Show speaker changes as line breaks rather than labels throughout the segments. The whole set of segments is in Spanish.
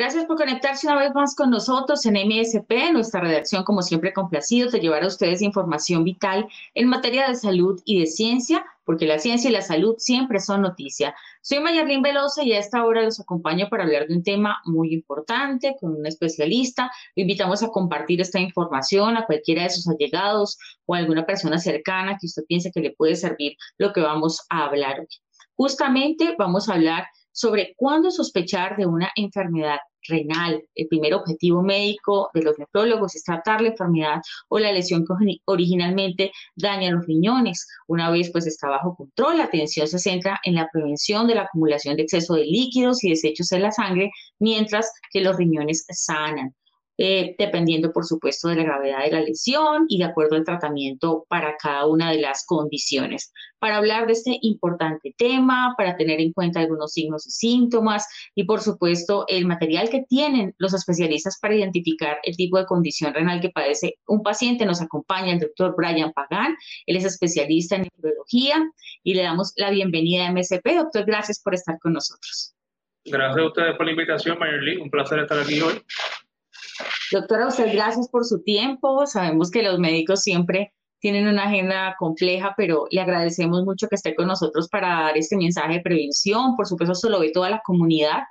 Gracias por conectarse una vez más con nosotros en MSP, nuestra redacción, como siempre, complacido de llevar a ustedes información vital en materia de salud y de ciencia, porque la ciencia y la salud siempre son noticia. Soy Mayarlín Velosa y a esta hora los acompaño para hablar de un tema muy importante con un especialista. Lo invitamos a compartir esta información a cualquiera de sus allegados o a alguna persona cercana que usted piense que le puede servir lo que vamos a hablar hoy. Justamente vamos a hablar sobre cuándo sospechar de una enfermedad renal. El primer objetivo médico de los nefrólogos es tratar la enfermedad o la lesión que originalmente daña los riñones. Una vez pues está bajo control, la atención se centra en la prevención de la acumulación de exceso de líquidos y desechos en la sangre, mientras que los riñones sanan. Eh, dependiendo, por supuesto, de la gravedad de la lesión y de acuerdo al tratamiento para cada una de las condiciones. Para hablar de este importante tema, para tener en cuenta algunos signos y síntomas y, por supuesto, el material que tienen los especialistas para identificar el tipo de condición renal que padece un paciente, nos acompaña el doctor Brian Pagan. Él es especialista en neurología y le damos la bienvenida a MSP. Doctor, gracias por estar con nosotros.
Gracias a ustedes por la invitación, Mayerly. Un placer estar aquí hoy.
Doctora, usted gracias por su tiempo. Sabemos que los médicos siempre tienen una agenda compleja, pero le agradecemos mucho que esté con nosotros para dar este mensaje de prevención. Por supuesto, se lo ve toda la comunidad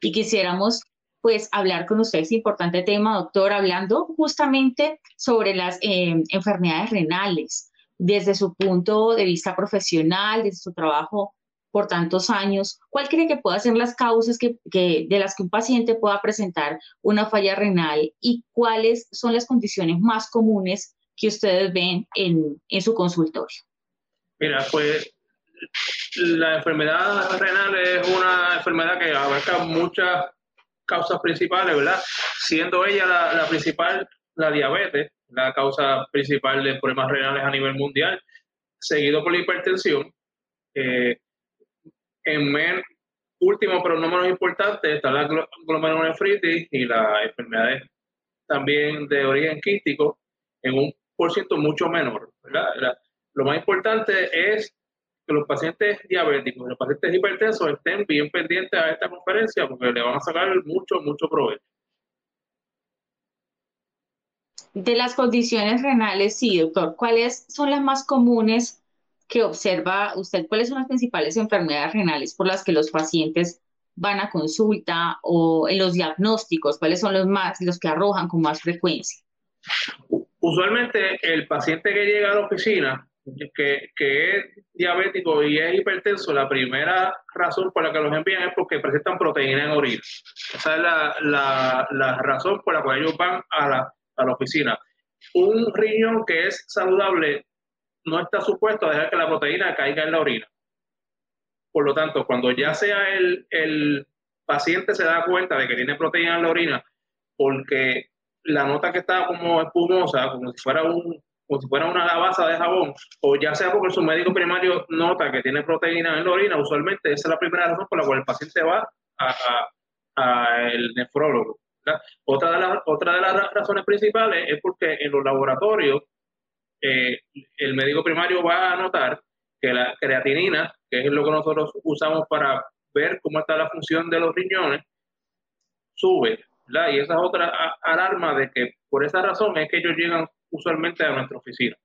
y quisiéramos pues hablar con usted este importante tema, doctor, hablando justamente sobre las eh, enfermedades renales desde su punto de vista profesional, desde su trabajo por tantos años, ¿cuál cree que puedan ser las causas que, de las que un paciente pueda presentar una falla renal y cuáles son las condiciones más comunes que ustedes ven en, en su consultorio?
Mira, pues la enfermedad renal es una enfermedad que abarca muchas causas principales, ¿verdad? Siendo ella la, la principal, la diabetes, la causa principal de problemas renales a nivel mundial, seguido por la hipertensión. Eh, en men, último, pero no menos importante, está la glomerulonefritis y las enfermedades también de origen quístico en un por ciento mucho menor. Lo más importante es que los pacientes diabéticos, los pacientes hipertensos estén bien pendientes a esta conferencia porque le van a sacar mucho, mucho provecho.
De las condiciones renales, sí, doctor, ¿cuáles son las más comunes que observa usted cuáles son las principales enfermedades renales por las que los pacientes van a consulta o en los diagnósticos, cuáles son los más, los que arrojan con más frecuencia.
Usualmente el paciente que llega a la oficina, que, que es diabético y es hipertenso, la primera razón por la que los envían es porque presentan proteína en orina. Esa es la, la, la razón por la cual ellos van a la, a la oficina. Un riñón que es saludable no está supuesto a dejar que la proteína caiga en la orina. Por lo tanto, cuando ya sea el, el paciente se da cuenta de que tiene proteína en la orina, porque la nota que está como espumosa, como si fuera un como si fuera una lavaza de jabón, o ya sea porque su médico primario nota que tiene proteína en la orina, usualmente esa es la primera razón por la cual el paciente va a, el nefrólogo. Otra de, las, otra de las razones principales es porque en los laboratorios el médico primario va a notar que la creatinina, que es lo que nosotros usamos para ver cómo está la función de los riñones, sube. Y esa es otra alarma de que por esa razón es que ellos llegan usualmente a nuestra oficina.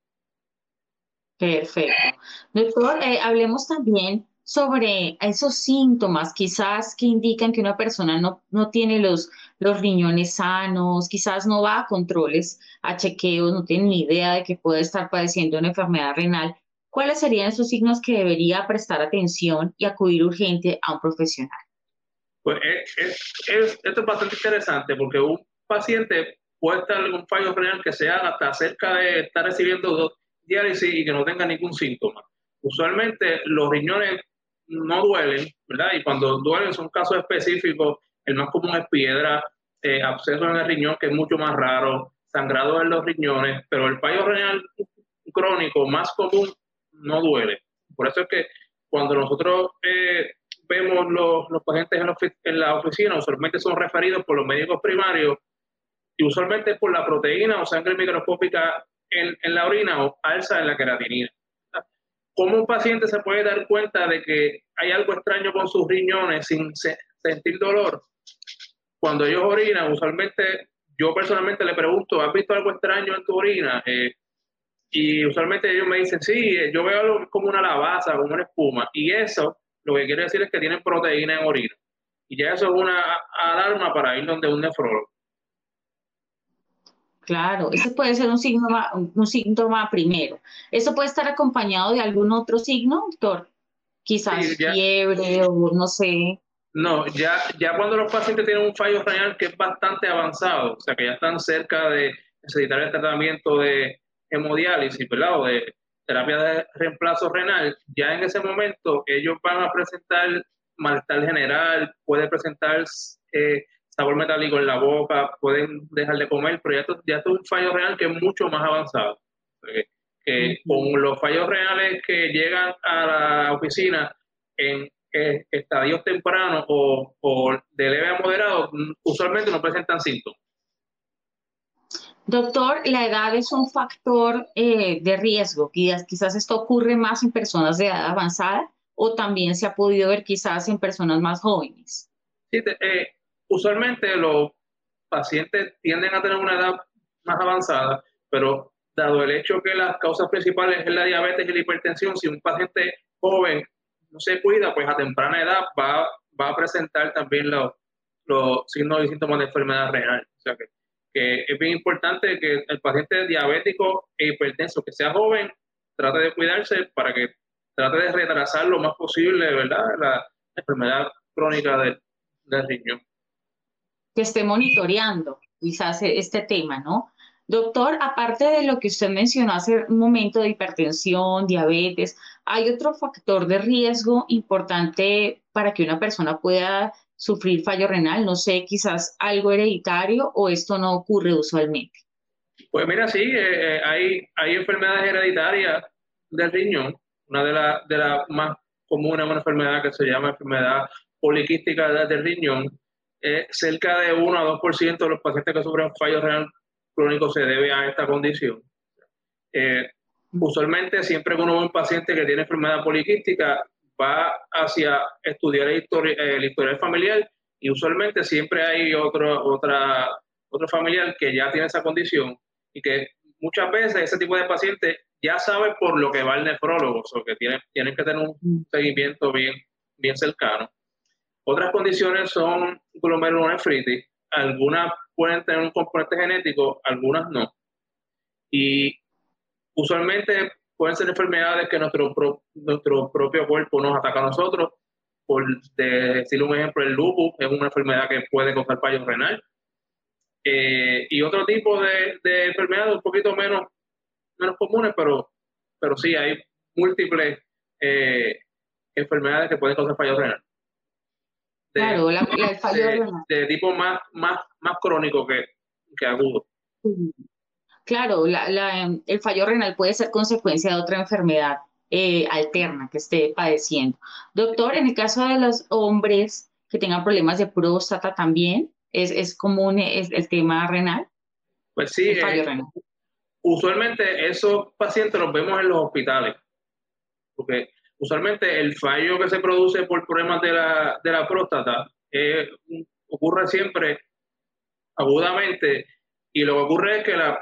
Perfecto. Doctor, eh, hablemos también sobre esos síntomas quizás que indican que una persona no, no tiene los, los riñones sanos, quizás no va a controles, a chequeos, no tiene ni idea de que puede estar padeciendo una enfermedad renal. ¿Cuáles serían esos signos que debería prestar atención y acudir urgente a un profesional?
Pues es, esto es bastante interesante porque un paciente puede estar un fallo renal que sea hasta cerca de estar recibiendo diálisis y que no tenga ningún síntoma. Usualmente los riñones no duelen, ¿verdad? Y cuando duelen son casos específicos, el más común es piedra, eh, absceso en el riñón, que es mucho más raro, sangrado en los riñones, pero el fallo renal crónico más común no duele. Por eso es que cuando nosotros eh, vemos los, los pacientes en la, oficina, usualmente son referidos por los médicos primarios y usualmente por la proteína o sangre microscópica en, en la orina o alza en la queratinina. ¿Cómo un paciente se puede dar cuenta de que hay algo extraño con sus riñones sin sentir dolor? Cuando ellos orinan, usualmente yo personalmente le pregunto, ¿has visto algo extraño en tu orina? Eh, y usualmente ellos me dicen, sí, yo veo algo como una lavaza, como una espuma. Y eso lo que quiere decir es que tienen proteína en orina. Y ya eso es una alarma para ir donde un nefrólogo.
Claro, ese puede ser un síntoma, un síntoma primero. ¿Eso puede estar acompañado de algún otro signo, doctor? Quizás fiebre o no sé.
No, ya, ya cuando los pacientes tienen un fallo renal que es bastante avanzado, o sea, que ya están cerca de necesitar el tratamiento de hemodiálisis, ¿verdad? O de terapia de reemplazo renal, ya en ese momento ellos van a presentar malestar general, puede presentar eh, sabor metálico en la boca, pueden dejar de comer, pero ya, ya es un fallo renal que es mucho más avanzado. Que, con los fallos renales que llegan a la oficina en eh, estadios tempranos o, o, de leve a moderado, usualmente no presentan síntomas.
Doctor, la edad es un factor eh, de riesgo. Quizás esto ocurre más en personas de edad avanzada o también se ha podido ver quizás en personas más jóvenes.
Sí, eh, usualmente los pacientes tienden a tener una edad más avanzada, pero dado el hecho que las causas principales es la diabetes y la hipertensión, si un paciente joven no se cuida, pues a temprana edad va, va a presentar también los, los signos y síntomas de enfermedad renal. O sea que, es bien importante que el paciente diabético e hipertenso, que sea joven, trate de cuidarse para que trate de retrasar lo más posible, ¿verdad? La enfermedad crónica del, del riñón
que esté monitoreando quizás este tema, ¿no? Doctor, aparte de lo que usted mencionó hace un momento de hipertensión, diabetes, ¿hay otro factor de riesgo importante para que una persona pueda sufrir fallo renal? No sé, quizás algo hereditario o esto no ocurre usualmente.
Pues mira, sí, eh, eh, hay, hay enfermedades hereditarias del riñón. Una de las de la más comunes es una enfermedad que se llama enfermedad poliquística del riñón, eh, cerca de 1 a 2% de los pacientes que sufren fallo renal crónico se debe a esta condición. Eh, usualmente, siempre que uno ve un paciente que tiene enfermedad poliquística, va hacia estudiar el, historial familiar y usualmente siempre hay otro, otra, otro familiar que ya tiene esa condición y que muchas veces ese tipo de pacientes ya sabe por lo que va el nefrólogo, o que tienen, tienen que tener un seguimiento bien, bien cercano. Otras condiciones son glomerulonefritis. Algunas pueden tener un componente genético, algunas no. Y usualmente pueden ser enfermedades que nuestro, nuestro propio cuerpo nos ataca a nosotros. Por decir un ejemplo, el lupus es una enfermedad que puede causar fallo renal. Eh, y otro tipo de, de, enfermedades un poquito menos, menos comunes, pero, pero sí hay múltiples eh, enfermedades que pueden causar fallo renal
claro, la, el fallo
de, tipo más, más, más crónico que, que agudo.
Claro, la, el fallo renal puede ser consecuencia de otra enfermedad eh, alterna que esté padeciendo. Doctor, en el caso de los hombres que tengan problemas de próstata también, ¿es, es común es, el tema renal?
Pues sí, eh, usualmente esos pacientes los vemos en los hospitales, porque usualmente el fallo que se produce por problemas de la, de la próstata ocurre siempre agudamente y lo que ocurre es que la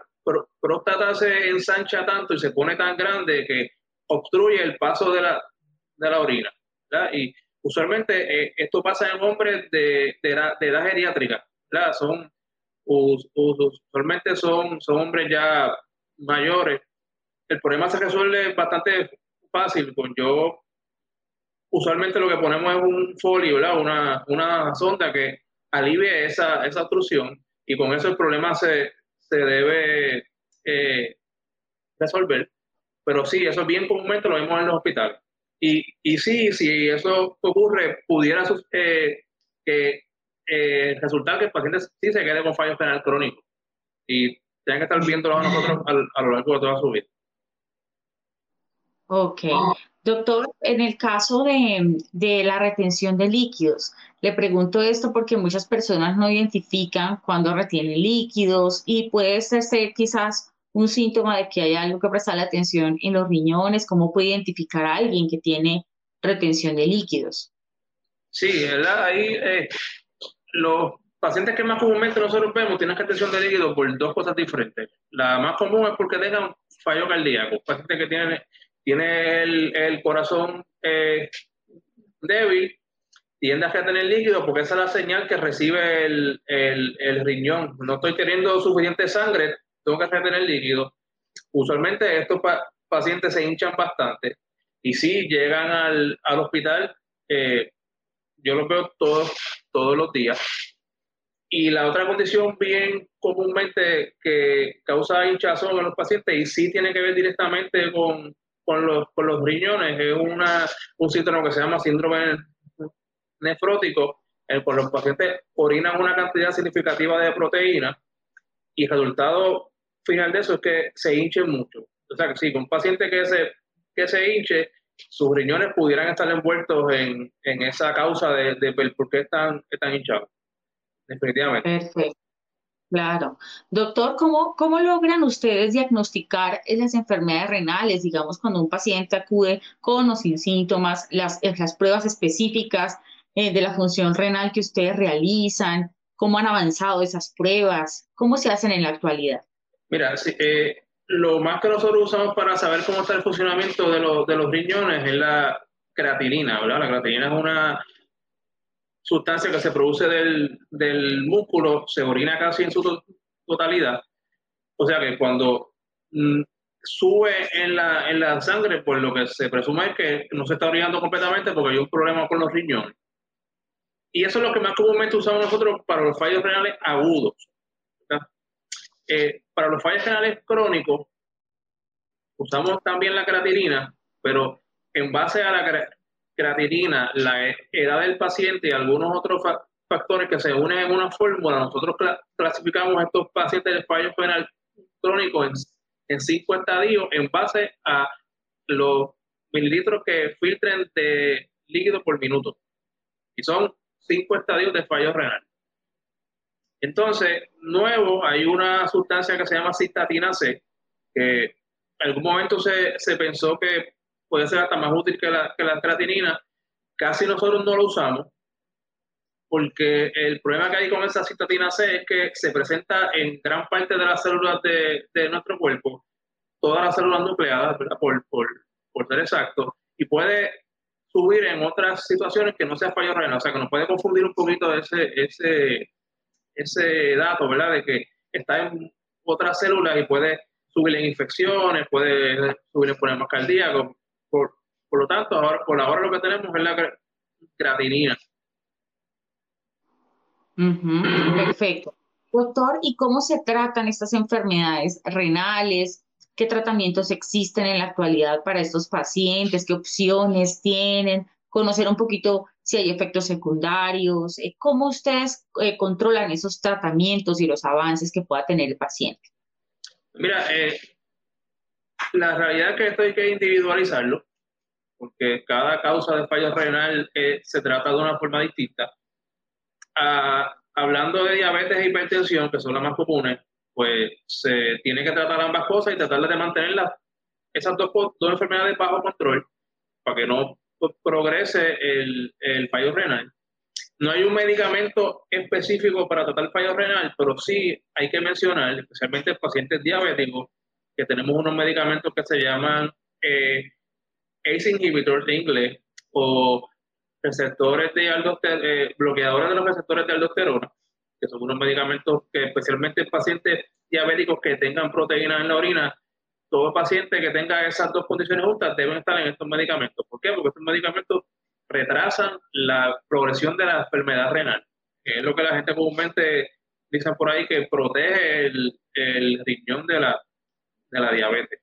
próstata se ensancha tanto y se pone tan grande que obstruye el paso de la, de la orina. Y usualmente eh, esto pasa en hombres de, de edad geriátrica. Son, usualmente son, son hombres ya mayores. El problema se resuelve bastante fácil, con yo usualmente lo que ponemos es un folio, Una, una sonda que alivie esa, esa obstrucción y con eso el problema se, se debe eh, resolver. Pero sí, eso es bien comúnmente lo vemos en los hospitales. Y, y sí, si eso ocurre, pudiera eh, eh, resultar que el paciente sí se quede con fallo renal crónico. Y tienen que estar viéndolo a nosotros a, lo largo de toda su vida.
Ok. Doctor, en el caso de, de, la retención de líquidos, le pregunto esto porque muchas personas no identifican cuando retienen líquidos y puede ser quizás un síntoma de que hay algo que prestarle atención en los riñones, cómo puede identificar a alguien que tiene retención de líquidos.
Sí, ¿verdad? Ahí eh, los pacientes que más comúnmente nosotros vemos tienen retención de líquidos por dos cosas diferentes. La más común es porque tengan fallo cardíaco, pacientes que tienen tiene el, corazón eh, débil, tiende a tener líquido porque esa es la señal que recibe el, riñón. No estoy teniendo suficiente sangre, tengo que tener líquido. Usualmente estos pacientes se hinchan bastante y si llegan al, hospital, eh, yo los veo todos, todos los días. Y la otra condición bien comúnmente que causa hinchazón en los pacientes y sí tiene que ver directamente con, con los, con los riñones es una, un síndrome que se llama síndrome nefrótico, en el los pacientes orinan una cantidad significativa de proteína y el resultado final de eso es que se hinchen mucho. O sea que sí, un paciente que se, que se hinche, sus riñones pudieran estar envueltos en, en esa causa de, de, por qué están, están hinchados. Definitivamente.
Perfecto. Claro. Doctor, ¿cómo, ¿cómo logran ustedes diagnosticar las enfermedades renales? Digamos, cuando un paciente acude con o sin síntomas, las, eh, las pruebas específicas eh, de la función renal que ustedes realizan, ¿cómo han avanzado esas pruebas? ¿Cómo se hacen en la actualidad?
Mira, eh, lo más que nosotros usamos para saber cómo está el funcionamiento de, los, de los riñones es la creatinina, ¿verdad? La creatinina es una sustancia que se produce del, del músculo se orina casi en su totalidad. O sea que cuando mm, sube en la, en la sangre, pues lo que se presume es que no se está orinando completamente porque hay un problema con los riñones. Y eso es lo que más comúnmente usamos nosotros para los fallos renales agudos. Eh, para los fallos renales crónicos, usamos también la creatinina, pero en base a la la edad del paciente y algunos otros factores que se unen en una fórmula, nosotros clasificamos estos pacientes de fallo renal crónico en, en cinco estadios en base a los mililitros que filtren de líquido por minuto. Y son cinco estadios de fallo renal. Entonces, nuevo, hay una sustancia que se llama cistatina C, que en algún momento se, se pensó que puede ser hasta más útil que la, que la creatinina. Casi nosotros no lo usamos porque el problema que hay con esa citatina C es que se presenta en gran parte de las células de, de nuestro cuerpo, todas las células nucleadas, Por, por, por, ser exacto, y puede subir en otras situaciones que no sea fallo renal, o sea que nos puede confundir un poquito ese, ese, ese dato, ¿verdad? De que está en otras células y puede subir en infecciones, puede subir en problemas cardíacos, por, lo tanto, ahora, por ahora lo que tenemos es la creatinina.
perfecto. Doctor, ¿y cómo se tratan estas enfermedades renales? ¿Qué tratamientos existen en la actualidad para estos pacientes? ¿Qué opciones tienen? Conocer un poquito si hay efectos secundarios. Eh, ¿Cómo ustedes eh, controlan esos tratamientos y los avances que pueda tener el paciente?
Mira, eh, la realidad es que esto hay que individualizarlo, porque cada causa de fallo renal eh, se trata de una forma distinta. Ah, hablando de diabetes e hipertensión, que son las más comunes, pues se tiene que tratar ambas cosas y tratar de mantener esas dos, dos enfermedades bajo control para que no progrese el, el fallo renal. No hay un medicamento específico para tratar el fallo renal, pero sí hay que mencionar, especialmente en pacientes diabéticos, que tenemos unos medicamentos que se llaman eh, ACE inhibitors de inglés o receptores de eh, bloqueadores de los receptores de aldosterona, que son unos medicamentos que especialmente en pacientes diabéticos que tengan proteínas en la orina, todo paciente que tenga esas dos condiciones juntas deben estar en estos medicamentos. ¿Por qué? Porque estos medicamentos retrasan la progresión de la enfermedad renal, que es lo que la gente comúnmente dice por ahí que protege el, riñón de la diabetes.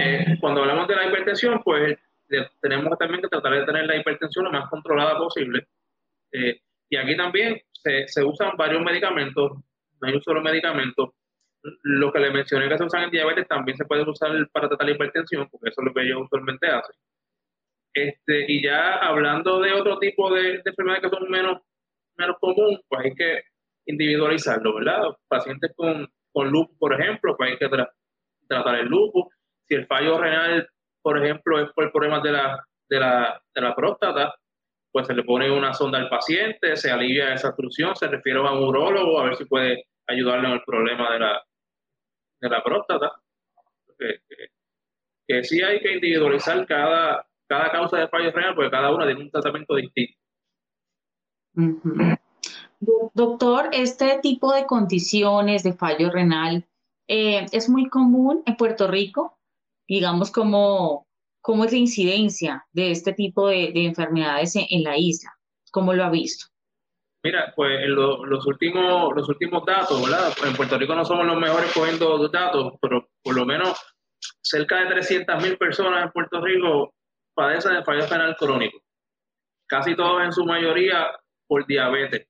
Eh, cuando hablamos de la hipertensión, pues tenemos también que tratar de tener la hipertensión lo más controlada posible. Eh, y aquí también se, se, usan varios medicamentos no hay un solo medicamento. Lo que le mencioné que se usan en diabetes también se puede usar para tratar la hipertensión, porque eso es lo que ellos usualmente hacen. Este, y ya hablando de otro tipo de, enfermedades que son menos, menos comunes, pues hay que individualizarlo, ¿verdad? Pacientes con, con lupus, por ejemplo, pues hay que tratar el lupus. Si el fallo renal, por ejemplo, es por problemas de la, de la, de la próstata, pues se le pone una sonda al paciente, se alivia esa obstrucción, se refiere a un urólogo a ver si puede ayudarle en el problema de la, de la próstata. Que, que, sí hay que individualizar cada, cada causa de fallo renal, porque cada una tiene un tratamiento distinto.
Doctor, este tipo de condiciones de fallo renal eh, es muy común en Puerto Rico, digamos como ¿Cómo es la incidencia de este tipo de, enfermedades en, la isla? ¿Cómo lo ha visto?
Mira, pues en los, últimos, los últimos datos, ¿verdad? En Puerto Rico no somos los mejores cogiendo datos, pero por lo menos cerca de 300.000 personas en Puerto Rico padecen de fallo renal crónico. Casi todos en su mayoría por diabetes.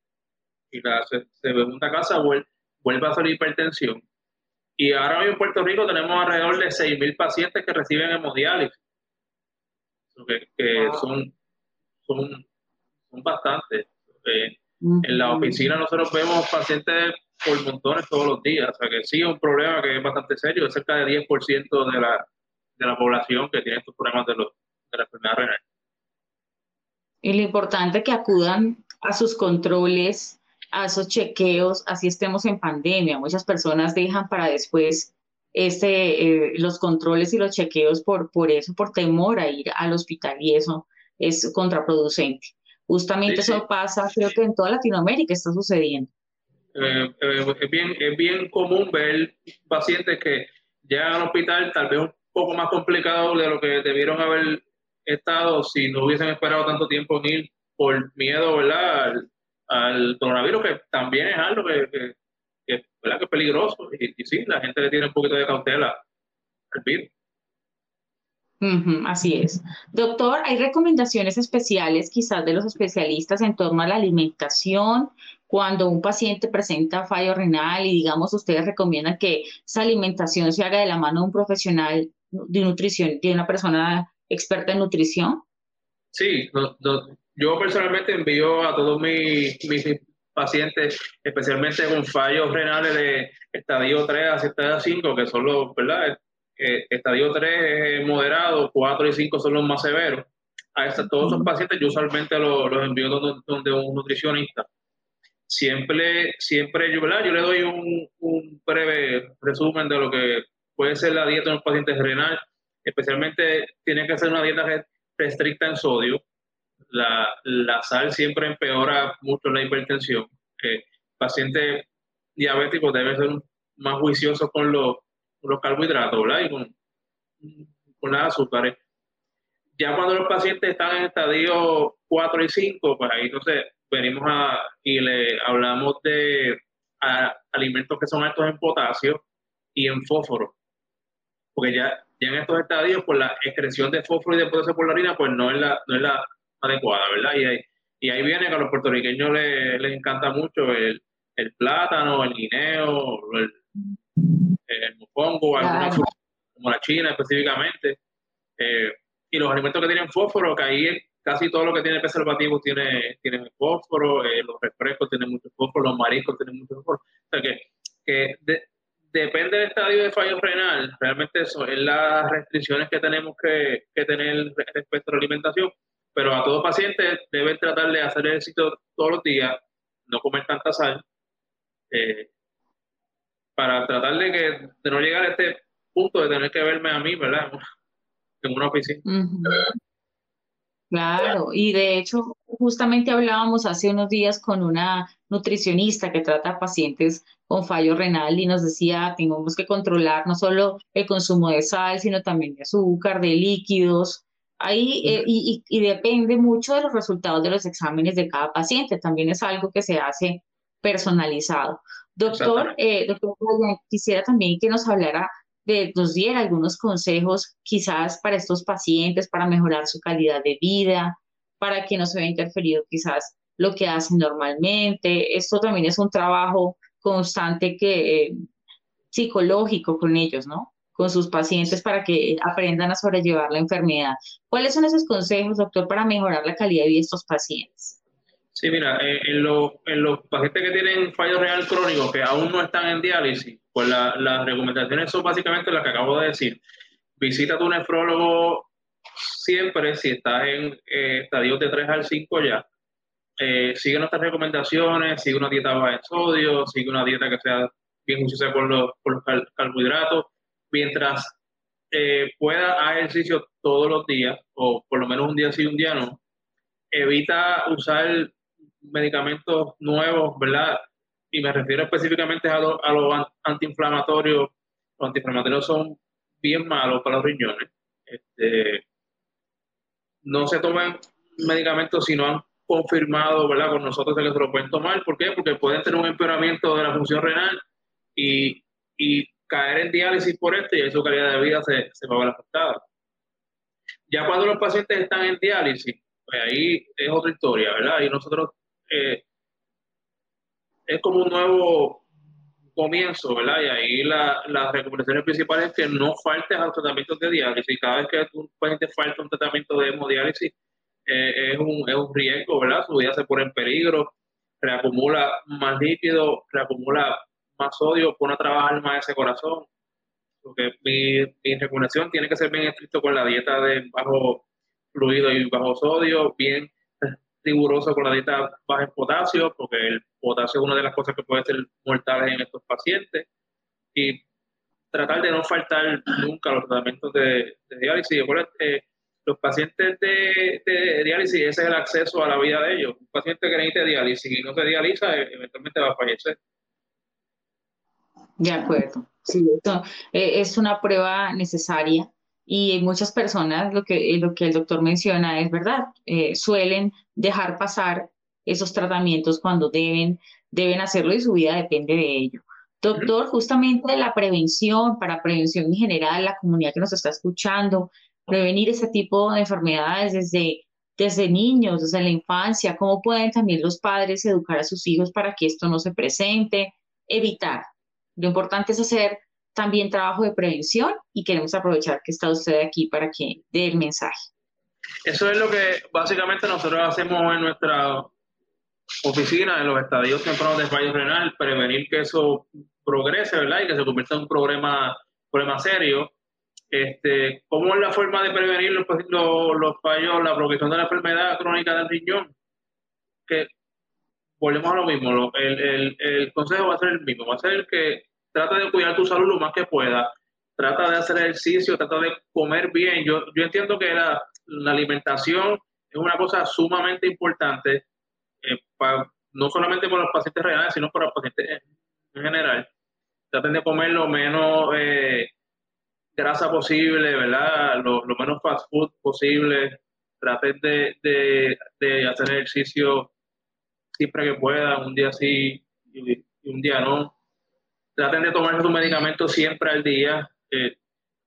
Y la segunda casa vuelve a ser hipertensión. Y ahora mismo en Puerto Rico tenemos alrededor de 6.000 pacientes que reciben hemodiálisis. Que, son, son, son bastantes. en la oficina nosotros vemos pacientes por montones todos los días, o sea que sí es un problema que es bastante serio, es cerca de 10% de la, de la población que tiene estos problemas de, los, de la enfermedad renal.
Y lo importante es que acudan a sus controles, a esos chequeos, así estemos en pandemia. Muchas personas dejan para después este, eh, los controles y los chequeos por, por eso, por temor a ir al hospital y eso es contraproducente. Justamente eso pasa, creo que en toda Latinoamérica está sucediendo.
Eh, eh, es, bien, es bien común ver pacientes que llegan al hospital tal vez un poco más complicado de lo que debieron haber estado si no hubiesen esperado tanto tiempo en ir por miedo ¿verdad? Al, coronavirus, que también es algo que que, ¿verdad? que es peligroso. Y, sí, la gente le tiene un poquito de cautela al virus.
así es. Doctor, ¿hay recomendaciones especiales quizás de los especialistas en torno a la alimentación cuando un paciente presenta fallo renal y digamos ustedes recomiendan que esa alimentación se haga de la mano de un profesional de nutrición, de una persona experta en nutrición?
Sí, yo personalmente envío a todos mis, mis pacientes, especialmente con fallos renales de estadio 3 a estadio 5, que son los, ¿verdad? Eh, estadio 3 es moderado, 4 y 5 son los más severos. A todos esos pacientes yo usualmente los, envío donde, un nutricionista. Siempre, siempre yo, ¿verdad? yo le doy un, un breve resumen de lo que puede ser la dieta de un paciente renal. Especialmente tiene que ser una dieta restricta en sodio, la, la sal siempre empeora mucho la hipertensión. Eh, pacientes diabéticos deben ser más juiciosos con los, los carbohidratos ¿verdad? y con, con las azúcares. Ya cuando los pacientes están en estadio 4 y 5, pues ahí entonces venimos a, y le hablamos de alimentos que son altos en potasio y en fósforo. Porque ya, ya en estos estadios, pues la excreción de fósforo y de potasio por la orina, pues no es la, no es la adecuada, ¿verdad? Y ahí, y ahí viene que a los puertorriqueños les, les encanta mucho el, el, plátano, el guineo, el, el mofongo, como la china específicamente. Eh, y los alimentos que tienen fósforo, que ahí casi todo lo que tiene preservativo tiene, tiene fósforo, eh, los refrescos tienen mucho fósforo, los mariscos tienen mucho fósforo. O sea que, que depende del estadio de fallo renal, realmente eso es las restricciones que tenemos que, que tener respecto a la alimentación pero a todo paciente deben tratar de hacer ejercicio todos los días, no comer tanta sal, eh, para tratar de, que, de no llegar a este punto de tener que verme a mí, ¿verdad? En una oficina.
Claro, y de hecho, justamente hablábamos hace unos días con una nutricionista que trata a pacientes con fallo renal y nos decía, tenemos que controlar no solo el consumo de sal, sino también de azúcar, de líquidos, Ahí, eh, y, y, depende mucho de los resultados de los exámenes de cada paciente. También es algo que se hace personalizado. Doctor, eh, doctor quisiera también que nos hablara, de, nos diera algunos consejos quizás para estos pacientes, para mejorar su calidad de vida, para que no se vea interferido quizás lo que hacen normalmente. Esto también es un trabajo constante que, eh, psicológico con ellos, ¿no? Con sus pacientes para que aprendan a sobrellevar la enfermedad. ¿Cuáles son esos consejos, doctor, para mejorar la calidad de vida de estos pacientes?
Sí, mira, eh, en, los, en, los pacientes que tienen fallo renal crónico, que aún no están en diálisis, pues las recomendaciones son básicamente las que acabo de decir. Visita a tu nefrólogo siempre, si estás en eh, estadios de 3 al 5 ya, eh, sigue nuestras recomendaciones, sigue una dieta baja en sodio, sigue una dieta que sea bien juiciosa por los, por carbohidratos, mientras eh, pueda hacer ejercicio todos los días, o por lo menos un día sí, un día no, evita usar medicamentos nuevos, ¿verdad? Y me refiero específicamente a, los antiinflamatorios. Los antiinflamatorios son bien malos para los riñones. Este, no se toman medicamentos si no han confirmado, ¿verdad? Con nosotros que se lo pueden tomar. ¿Por qué? Porque pueden tener un empeoramiento de la función renal y, y caer en diálisis por esto y su calidad de vida se, se va a ver afectada. Ya cuando los pacientes están en diálisis, pues ahí es otra historia, ¿verdad? Y nosotros eh, es como un nuevo comienzo, ¿verdad? Y ahí la, las recomendaciones principales es que no faltes a los tratamientos de diálisis. Cada vez que un paciente falta un tratamiento de hemodiálisis, eh, es, un, es un riesgo, ¿verdad? Su vida se pone en peligro, reacumula más líquido, reacumula más sodio, pone a trabajar más ese corazón. Porque mi, mi recomendación tiene que ser bien estricto con la dieta de bajo fluido y bajo sodio, bien riguroso con la dieta baja en potasio, porque el potasio es una de las cosas que puede ser mortales en estos pacientes. Y tratar de no faltar nunca los tratamientos de, diálisis. Eh, los pacientes de, diálisis, ese es el acceso a la vida de ellos. Un paciente que necesita diálisis y no se dializa, eventualmente va a fallecer.
De acuerdo. Sí, eh, es una prueba necesaria y muchas personas, lo que, lo que el doctor menciona es verdad, suelen dejar pasar esos tratamientos cuando deben, deben hacerlo y su vida depende de ello. Doctor, justamente la prevención, para prevención en general, la comunidad que nos está escuchando, prevenir ese tipo de enfermedades desde, desde niños, desde la infancia, cómo pueden también los padres educar a sus hijos para que esto no se presente, evitar. Lo importante es hacer también trabajo de prevención y queremos aprovechar que está usted aquí para que dé el mensaje.
Eso es lo que básicamente nosotros hacemos en nuestra oficina, en los estadios tempranos de fallo renal, prevenir que eso progrese, ¿verdad? Y que se convierta en un problema, problema serio. Este, ¿Cómo es la forma de prevenir los, los, fallos, la progresión de la enfermedad crónica del riñón? Que volvemos a lo mismo, el, el, el, consejo va a ser el mismo, va a ser el que trata de cuidar tu salud lo más que pueda, trata de hacer ejercicio, trata de comer bien. Yo, yo entiendo que la, alimentación es una cosa sumamente importante, eh, no solamente para los pacientes reales, sino para los pacientes en general. Traten de comer lo menos eh, grasa posible, ¿verdad? Lo, menos fast food posible. Traten de, de, hacer ejercicio siempre que puedan, un día sí y, un día no. Traten de tomar sus medicamentos siempre al día. Eh,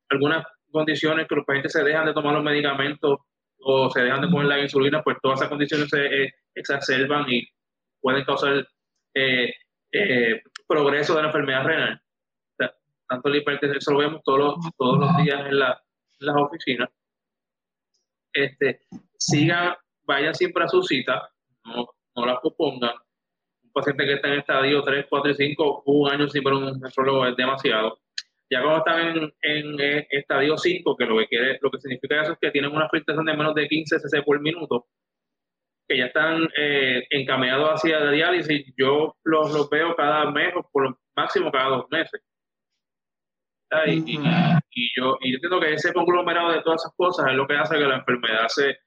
algunas condiciones que los pacientes se dejan de tomar los medicamentos o se dejan de poner la insulina, pues todas esas condiciones se eh, exacerban y pueden causar eh, progreso de la enfermedad renal. tanto la hipertensión, lo vemos todos los, días en, la, las oficinas. Este, sigan, vayan siempre a su cita, no, no la. Un paciente que está en estadio 3, 4 y 5, un año sin ver un nefrólogo es demasiado ya cuando están en, en estadio 5, que lo que quiere, lo que significa eso es que tienen una filtración de menos de 15 cc por minuto, que ya están eh, encaminados hacia la diálisis, yo los, los, veo cada mes o por lo máximo cada dos meses. Y, y, yo, y yo entiendo que ese conglomerado de todas esas cosas es lo que hace que la enfermedad se,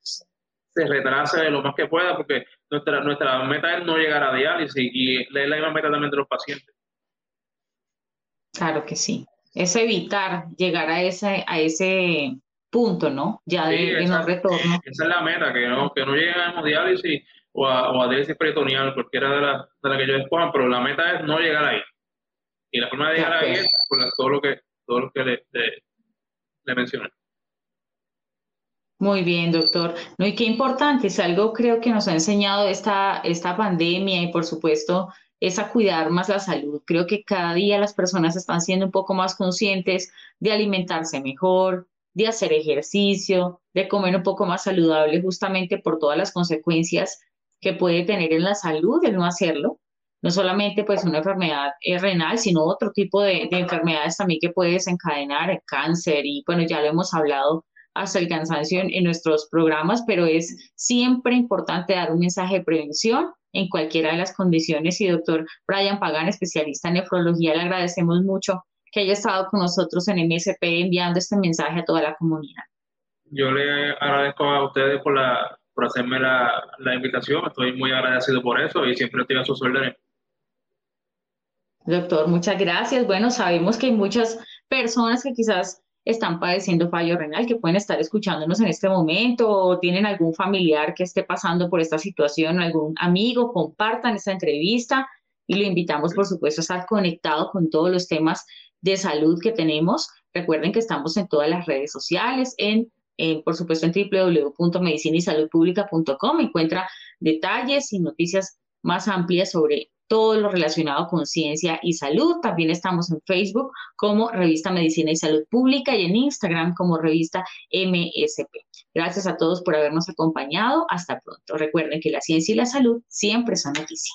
se retrase lo más que pueda, porque nuestra, nuestra meta es no llegar a diálisis y es la misma meta también de los pacientes.
Claro que sí. Es evitar llegar a ese, a ese punto, ¿no? Ya de, no retorno.
Esa es la meta, que no, que no lleguen a hemodiálisis o a, o a diálisis peritoneal, cualquiera de las de la que yo escojan, pero la meta es no llegar ahí. Y la forma de llegar ahí es por todo lo que, todo lo que le, le, mencioné.
Muy bien, doctor. No, y qué importante, es algo creo que nos ha enseñado esta, esta pandemia y por supuesto es a cuidar más la salud. Creo que cada día las personas están siendo un poco más conscientes de alimentarse mejor, de hacer ejercicio, de comer un poco más saludable, justamente por todas las consecuencias que puede tener en la salud el no hacerlo. No solamente pues una enfermedad eh, renal, sino otro tipo de, de enfermedades también que puede desencadenar el cáncer y bueno, ya lo hemos hablado hasta el cansancio en, nuestros programas, pero es siempre importante dar un mensaje de prevención en cualquiera de las condiciones. Y doctor Brian Pagan, especialista en nefrología, le agradecemos mucho que haya estado con nosotros en MSP enviando este mensaje a toda la comunidad.
Yo le agradezco a ustedes por, la, por hacerme la, la invitación, estoy muy agradecido por eso y siempre estoy a sus órdenes.
Doctor, muchas gracias. Bueno, sabemos que hay muchas personas que quizás están padeciendo fallo renal, que pueden estar escuchándonos en este momento o tienen algún familiar que esté pasando por esta situación, algún amigo, compartan esta entrevista y lo invitamos, por supuesto, a estar conectado con todos los temas de salud que tenemos. Recuerden que estamos en todas las redes sociales, en, por supuesto, en www.medicinaysaludpublica.com. Encuentra detalles y noticias más amplias sobre todo lo relacionado con ciencia y salud. También estamos en Facebook como Revista Medicina y Salud Pública y en Instagram como Revista MSP. Gracias a todos por habernos acompañado. Hasta pronto. Recuerden que la ciencia y la salud siempre son noticia.